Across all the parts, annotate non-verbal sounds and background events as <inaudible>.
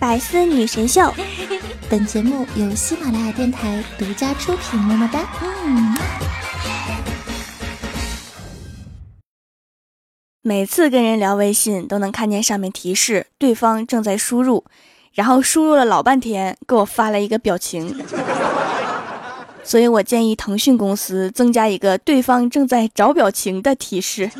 百思女神秀，本节目由喜马拉雅电台独家出品。么么哒。嗯。每次跟人聊微信，都能看见上面提示对方正在输入，然后输入了老半天，给我发了一个表情。所以我建议腾讯公司增加一个对方正在找表情的提示。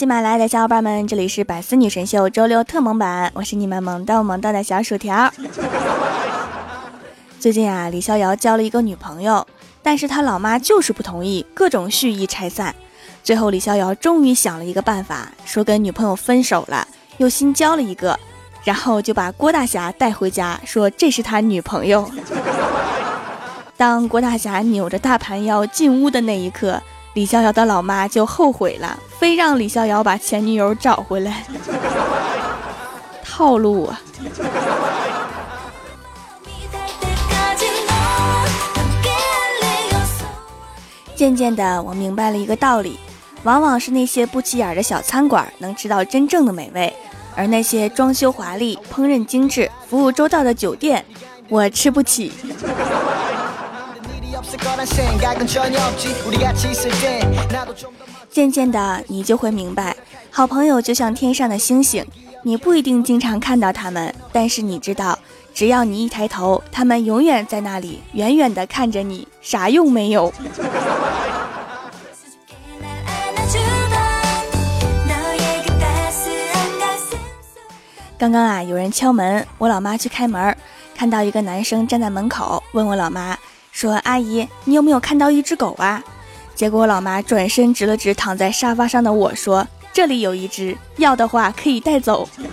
喜马拉雅的小伙伴们，这里是百思女神秀周六特萌版，我是你们萌到萌到的小薯条。<laughs> 最近啊，李逍遥交了一个女朋友，但是他老妈就是不同意，各种蓄意拆散。最后，李逍遥终于想了一个办法，说跟女朋友分手了，又新交了一个，然后就把郭大侠带回家，说这是他女朋友。<laughs> 当郭大侠扭着大盘腰进屋的那一刻。李逍遥的老妈就后悔了，非让李逍遥把前女友找回来。套路啊！渐渐的，我明白了一个道理：往往是那些不起眼的小餐馆能吃到真正的美味，而那些装修华丽、烹饪精致、服务周到的酒店，我吃不起。<laughs> 渐渐的，你就会明白，好朋友就像天上的星星，你不一定经常看到他们，但是你知道，只要你一抬头，他们永远在那里，远远的看着你，啥用没有。刚刚啊，有人敲门，我老妈去开门，看到一个男生站在门口，问我老妈。说：“阿姨，你有没有看到一只狗啊？”结果我老妈转身指了指躺在沙发上的我说：“这里有一只，要的话可以带走。” <laughs>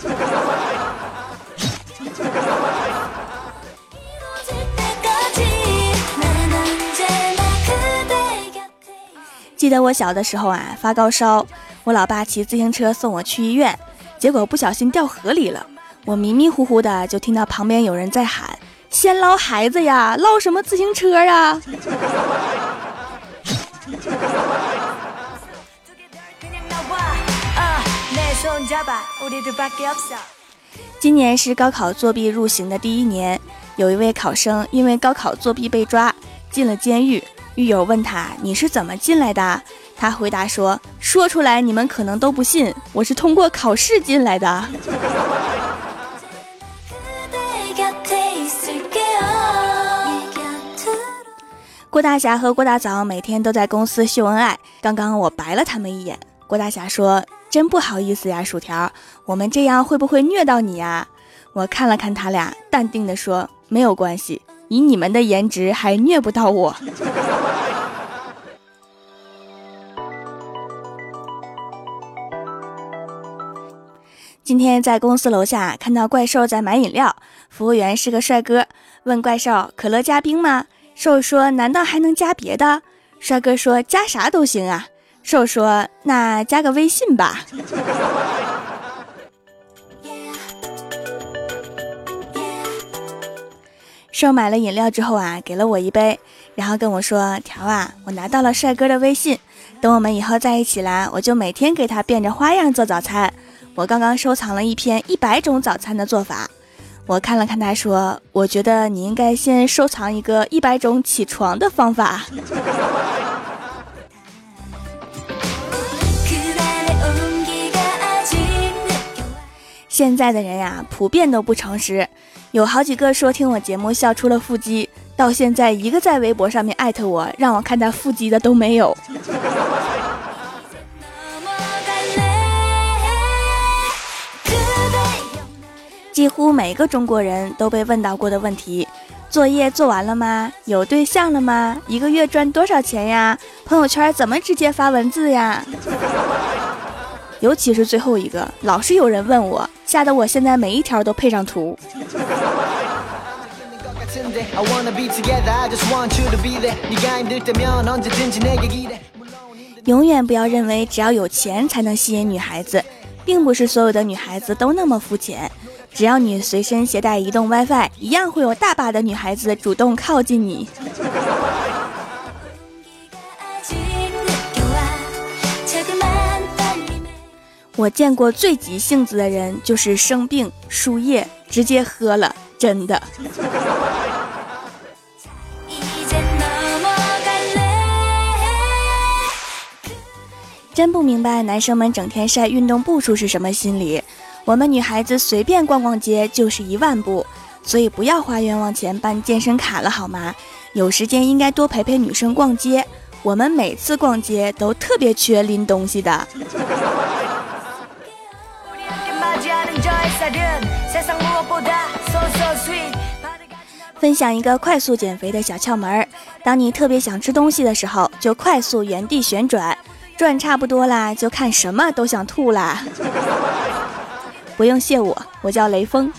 记得我小的时候啊，发高烧，我老爸骑自行车送我去医院，结果不小心掉河里了。我迷迷糊糊的就听到旁边有人在喊。先捞孩子呀，捞什么自行车啊？<laughs> <laughs> 今年是高考作弊入刑的第一年，有一位考生因为高考作弊被抓，进了监狱。狱友问他：“你是怎么进来的？”他回答说：“说出来你们可能都不信，我是通过考试进来的。” <laughs> 郭大侠和郭大嫂每天都在公司秀恩爱。刚刚我白了他们一眼。郭大侠说：“真不好意思呀，薯条，我们这样会不会虐到你呀？”我看了看他俩，淡定地说：“没有关系，以你们的颜值还虐不到我。<laughs> ”今天在公司楼下看到怪兽在买饮料，服务员是个帅哥，问怪兽：“可乐加冰吗？”兽说：“难道还能加别的？”帅哥说：“加啥都行啊。”兽说：“那加个微信吧。”兽买了饮料之后啊，给了我一杯，然后跟我说：“条啊，我拿到了帅哥的微信，等我们以后在一起啦，我就每天给他变着花样做早餐。我刚刚收藏了一篇一百种早餐的做法。”我看了看他，说：“我觉得你应该先收藏一个一百种起床的方法。现在的人呀，普遍都不诚实，有好几个说听我节目笑出了腹肌，到现在一个在微博上面艾特我，让我看他腹肌的都没有。”几乎每个中国人都被问到过的问题：作业做完了吗？有对象了吗？一个月赚多少钱呀？朋友圈怎么直接发文字呀？尤其是最后一个，老是有人问我，吓得我现在每一条都配上图。永远不要认为只要有钱才能吸引女孩子，并不是所有的女孩子都那么肤浅。只要你随身携带移动 WiFi，一样会有大把的女孩子主动靠近你。我见过最急性子的人，就是生病输液直接喝了，真的。真不明白男生们整天晒运动步数是什么心理。我们女孩子随便逛逛街就是一万步，所以不要花冤枉钱办健身卡了好吗？有时间应该多陪陪女生逛街。我们每次逛街都特别缺拎东西的。<laughs> 分享一个快速减肥的小窍门儿：当你特别想吃东西的时候，就快速原地旋转。转差不多啦，就看什么都想吐啦。不用谢我，我叫雷锋。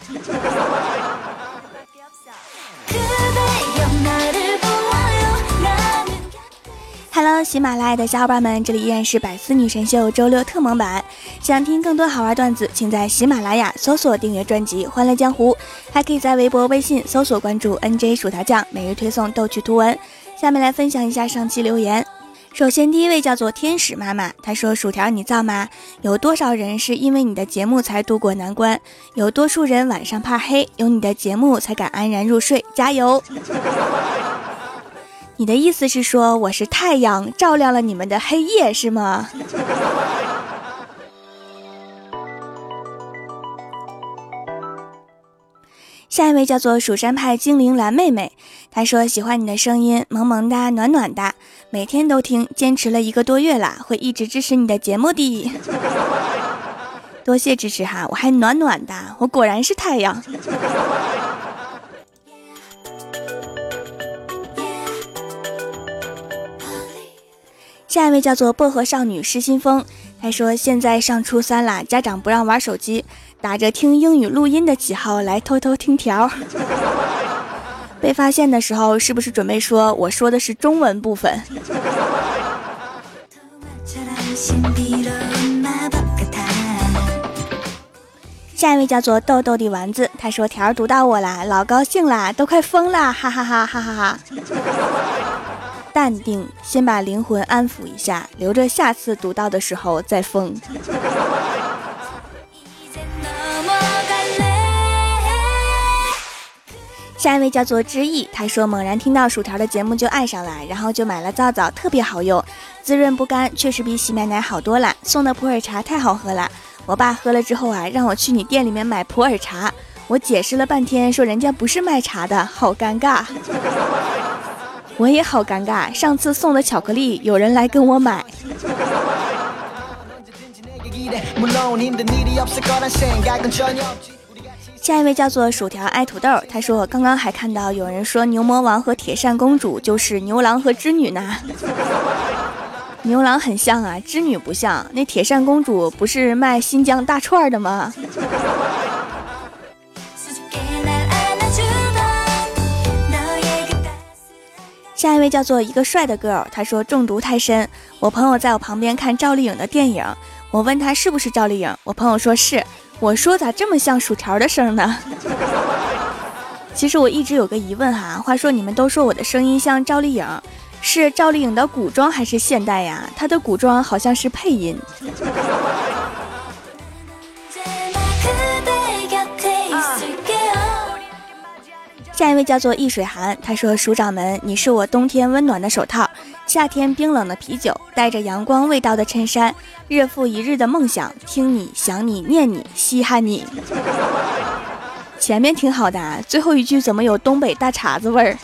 Hello，喜马拉雅的小伙伴们，这里依然是百思女神秀周六特蒙版。想听更多好玩段子，请在喜马拉雅搜索订阅专辑《欢乐江湖》，还可以在微博、微信搜索关注 NJ 薯条酱，每日推送逗趣图文。下面来分享一下上期留言。首先，第一位叫做天使妈妈，她说：“薯条，你造吗？有多少人是因为你的节目才渡过难关？有多数人晚上怕黑，有你的节目才敢安然入睡。加油！” <laughs> 你的意思是说我是太阳，照亮了你们的黑夜，是吗？<laughs> 下一位叫做蜀山派精灵蓝妹妹，她说喜欢你的声音，萌萌哒，暖暖的，每天都听，坚持了一个多月了，会一直支持你的节目的。多谢支持哈，我还暖暖的，我果然是太阳。下一位叫做薄荷少女失心疯，她说现在上初三啦，家长不让玩手机。打着听英语录音的旗号来偷偷听条，被发现的时候是不是准备说我说的是中文部分？下一位叫做豆豆的丸子，他说条儿读到我啦，老高兴啦，都快疯啦，哈哈哈哈哈哈！淡定，先把灵魂安抚一下，留着下次读到的时候再疯。下一位叫做知意，他说猛然听到薯条的节目就爱上了，然后就买了皂皂，特别好用，滋润不干，确实比洗面奶好多了。送的普洱茶太好喝了，我爸喝了之后啊，让我去你店里面买普洱茶，我解释了半天，说人家不是卖茶的，好尴尬。<laughs> 我也好尴尬，上次送的巧克力有人来跟我买。<laughs> 下一位叫做薯条爱土豆，他说刚刚还看到有人说牛魔王和铁扇公主就是牛郎和织女呢。<laughs> 牛郎很像啊，织女不像。那铁扇公主不是卖新疆大串的吗？下一位叫做一个帅的 girl，他说中毒太深，我朋友在我旁边看赵丽颖的电影，我问他是不是赵丽颖，我朋友说是。我说咋这么像薯条的声呢？<laughs> 其实我一直有个疑问哈。话说你们都说我的声音像赵丽颖，是赵丽颖的古装还是现代呀？她的古装好像是配音。下一位叫做易水寒，他说：“署长们，你是我冬天温暖的手套，夏天冰冷的啤酒，带着阳光味道的衬衫，日复一日的梦想，听你想你念你稀罕你。”前面挺好的，啊最后一句怎么有东北大碴子味儿？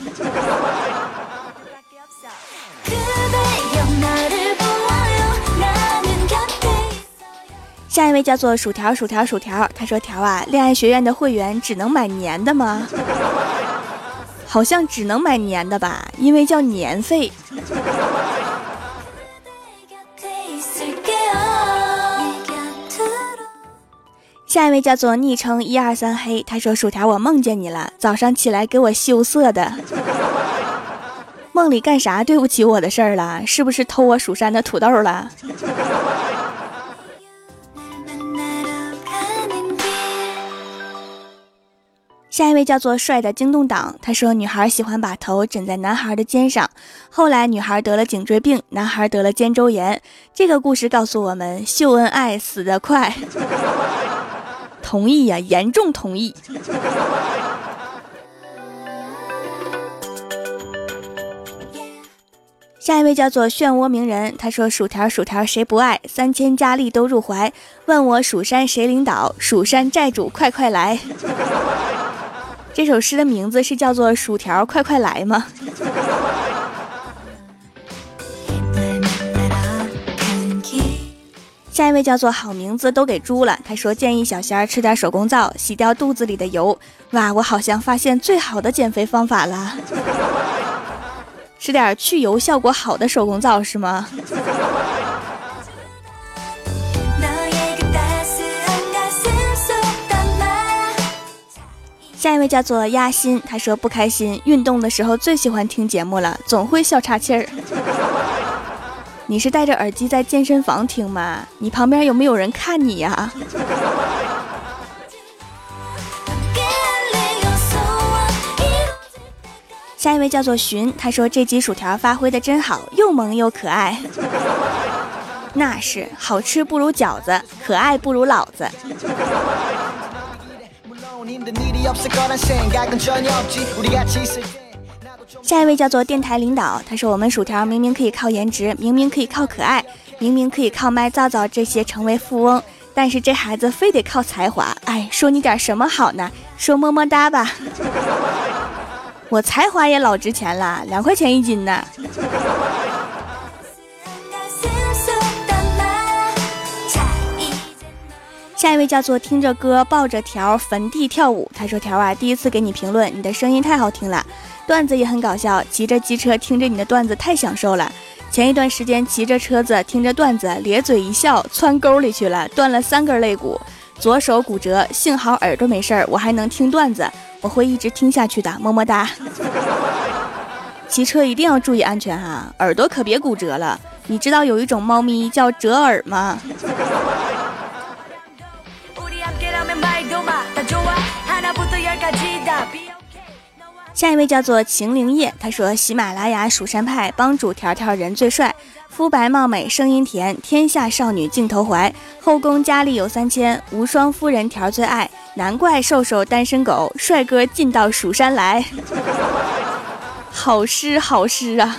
下一位叫做薯条薯条薯条，他说：“条啊，恋爱学院的会员只能买年的吗？”好像只能买年的吧，因为叫年费。<laughs> 下一位叫做昵称一二三黑，他说薯条我梦见你了，早上起来给我羞涩的。梦里干啥对不起我的事儿了？是不是偷我蜀山的土豆了？下一位叫做帅的惊动党，他说女孩喜欢把头枕在男孩的肩上，后来女孩得了颈椎病，男孩得了肩周炎。这个故事告诉我们，秀恩爱死得快。同意呀，严重同意。下一位叫做漩涡鸣人，他说：“薯条薯条谁不爱？三千佳丽都入怀。问我蜀山谁领导？蜀山寨主快快来！”这首诗的名字是叫做《薯条快快来》吗？下一位叫做好名字都给猪了，他说建议小仙儿吃点手工皂，洗掉肚子里的油。哇，我好像发现最好的减肥方法了。<laughs> 吃点去油效果好的手工皂是吗？下一位叫做鸭心，他说不开心，运动的时候最喜欢听节目了，总会笑岔气儿。<laughs> 你是戴着耳机在健身房听吗？你旁边有没有人看你呀？下一位叫做寻，他说这集薯条发挥的真好，又萌又可爱。<laughs> 那是好吃不如饺子，可爱不如老子。下一位叫做电台领导，他说我们薯条明明可以靠颜值，明明可以靠可爱，明明可以靠卖皂皂这些成为富翁，但是这孩子非得靠才华。哎，说你点什么好呢？说么么哒吧。<laughs> 我才华也老值钱了，两块钱一斤呢。下一位叫做听着歌抱着条坟地跳舞，他说条啊，第一次给你评论，你的声音太好听了，段子也很搞笑，骑着机车听着你的段子太享受了。前一段时间骑着车子听着段子，咧嘴一笑，窜沟里去了，断了三根肋骨，左手骨折，幸好耳朵没事儿，我还能听段子。我会一直听下去的，么么哒。<laughs> 骑车一定要注意安全哈，耳朵可别骨折了。你知道有一种猫咪叫折耳吗？下一位叫做晴灵叶，他说喜马拉雅蜀山派帮主条条人最帅。肤白貌美，声音甜，天下少女尽投怀。后宫佳丽有三千，无双夫人条最爱。难怪瘦瘦单身狗，帅哥尽到蜀山来。<laughs> 好诗好诗啊！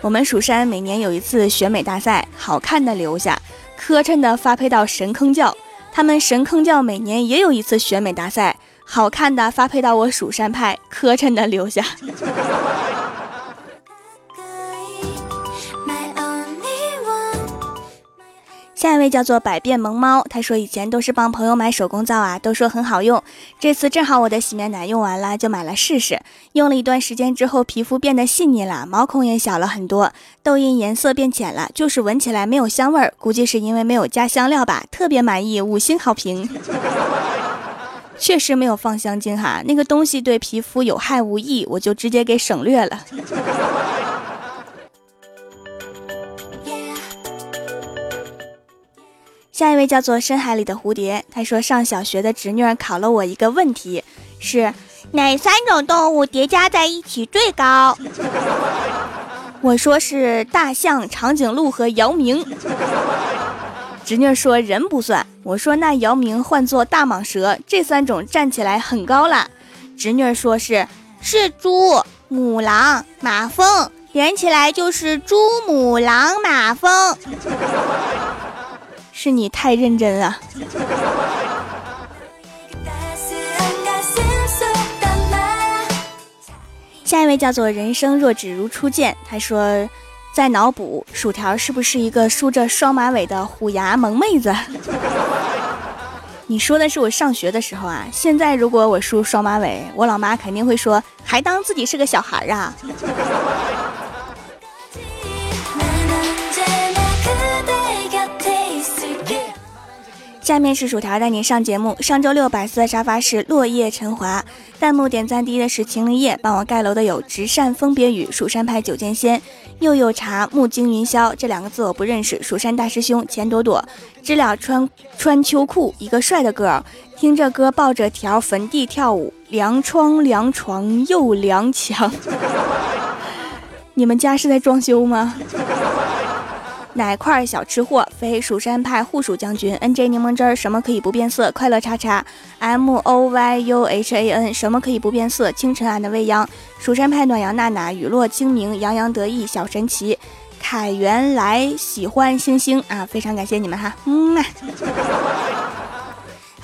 我们蜀山每年有一次选美大赛，好看的留下，磕碜的发配到神坑教。他们神坑教每年也有一次选美大赛，好看的发配到我蜀山派，磕碜的留下。下一位叫做百变萌猫，他说以前都是帮朋友买手工皂啊，都说很好用。这次正好我的洗面奶用完了，就买了试试。用了一段时间之后，皮肤变得细腻了，毛孔也小了很多，痘印颜色变浅了，就是闻起来没有香味儿，估计是因为没有加香料吧。特别满意，五星好评。确实没有放香精哈，那个东西对皮肤有害无益，我就直接给省略了。下一位叫做深海里的蝴蝶，他说上小学的侄女考了我一个问题，是哪三种动物叠加在一起最高？我说是大象、长颈鹿和姚明。侄女说人不算，我说那姚明换作大蟒蛇，这三种站起来很高了。侄女说是是猪、母狼、马蜂，连起来就是猪母狼马蜂。是你太认真了。下一位叫做人生若只如初见，他说在脑补薯条是不是一个梳着双马尾的虎牙萌妹子？你说的是我上学的时候啊，现在如果我梳双马尾，我老妈肯定会说还当自己是个小孩啊。下面是薯条带你上节目。上周六百思的沙发是落叶陈华，弹幕点赞第一的是秦林叶，帮我盖楼的有直扇风别雨、蜀山派九剑仙、又有茶、木惊云霄这两个字我不认识。蜀山大师兄钱朵朵，知了穿穿秋裤，一个帅的哥儿，听着歌抱着条坟地跳舞，凉窗凉床又凉墙。<laughs> 你们家是在装修吗？奶块小吃货，非蜀山派护蜀将军，N J 柠檬汁儿，什么可以不变色？快乐叉叉，M O Y U H A N，什么可以不变色？清晨俺的未央，蜀山派暖阳娜娜，雨落清明，洋洋得意，小神奇，凯原来喜欢星星。啊，非常感谢你们哈，嗯呐。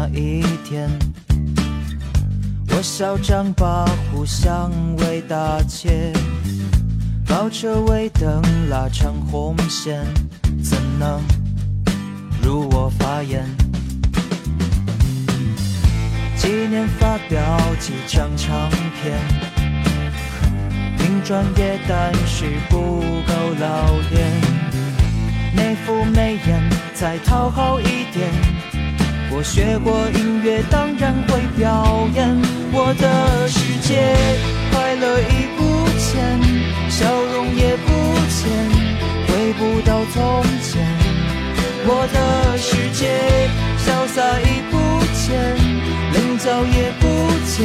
那一天，我嚣张跋扈相为大切，高车尾灯拉长红线，怎能如我发言？纪念发表几张唱片，听专业但是不够老练，那副眉眼。再讨好一点，我学过音乐，当然会表演。我的世界，快乐已不见，笑容也不见，回不到从前。我的世界，潇洒已不见，棱角也不见，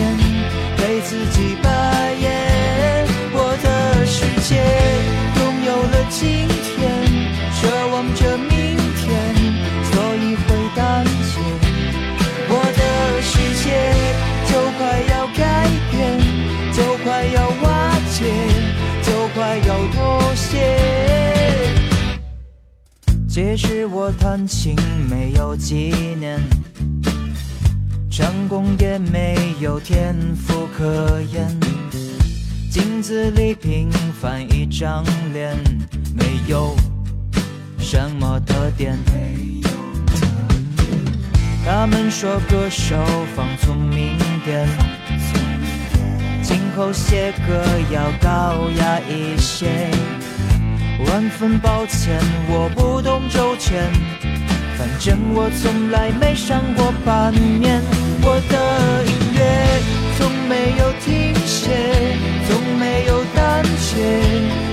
些即使我弹琴没有几年，唱功也没有天赋可言，镜子里平凡一张脸，没有什么特点。他们说歌手放聪明点，今后写歌要高雅一些。万分抱歉，我不懂周全，反正我从来没上过半面。我的音乐从没有停歇，从没有胆怯，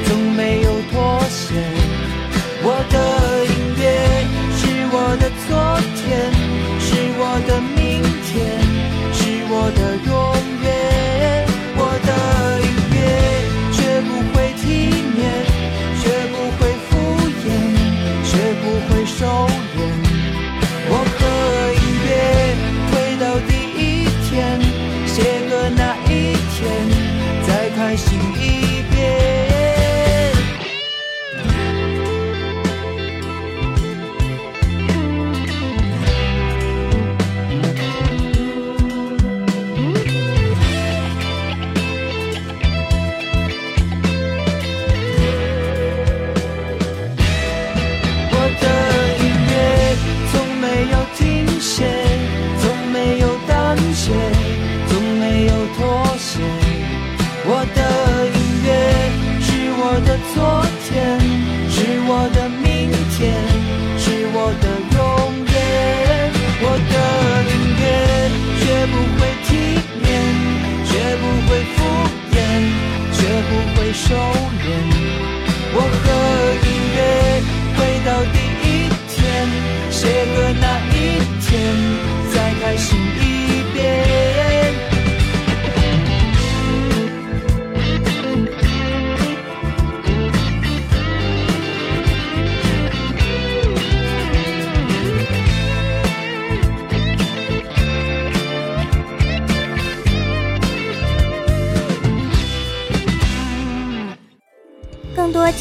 我和音乐回到第一天，谁和那一天再开心？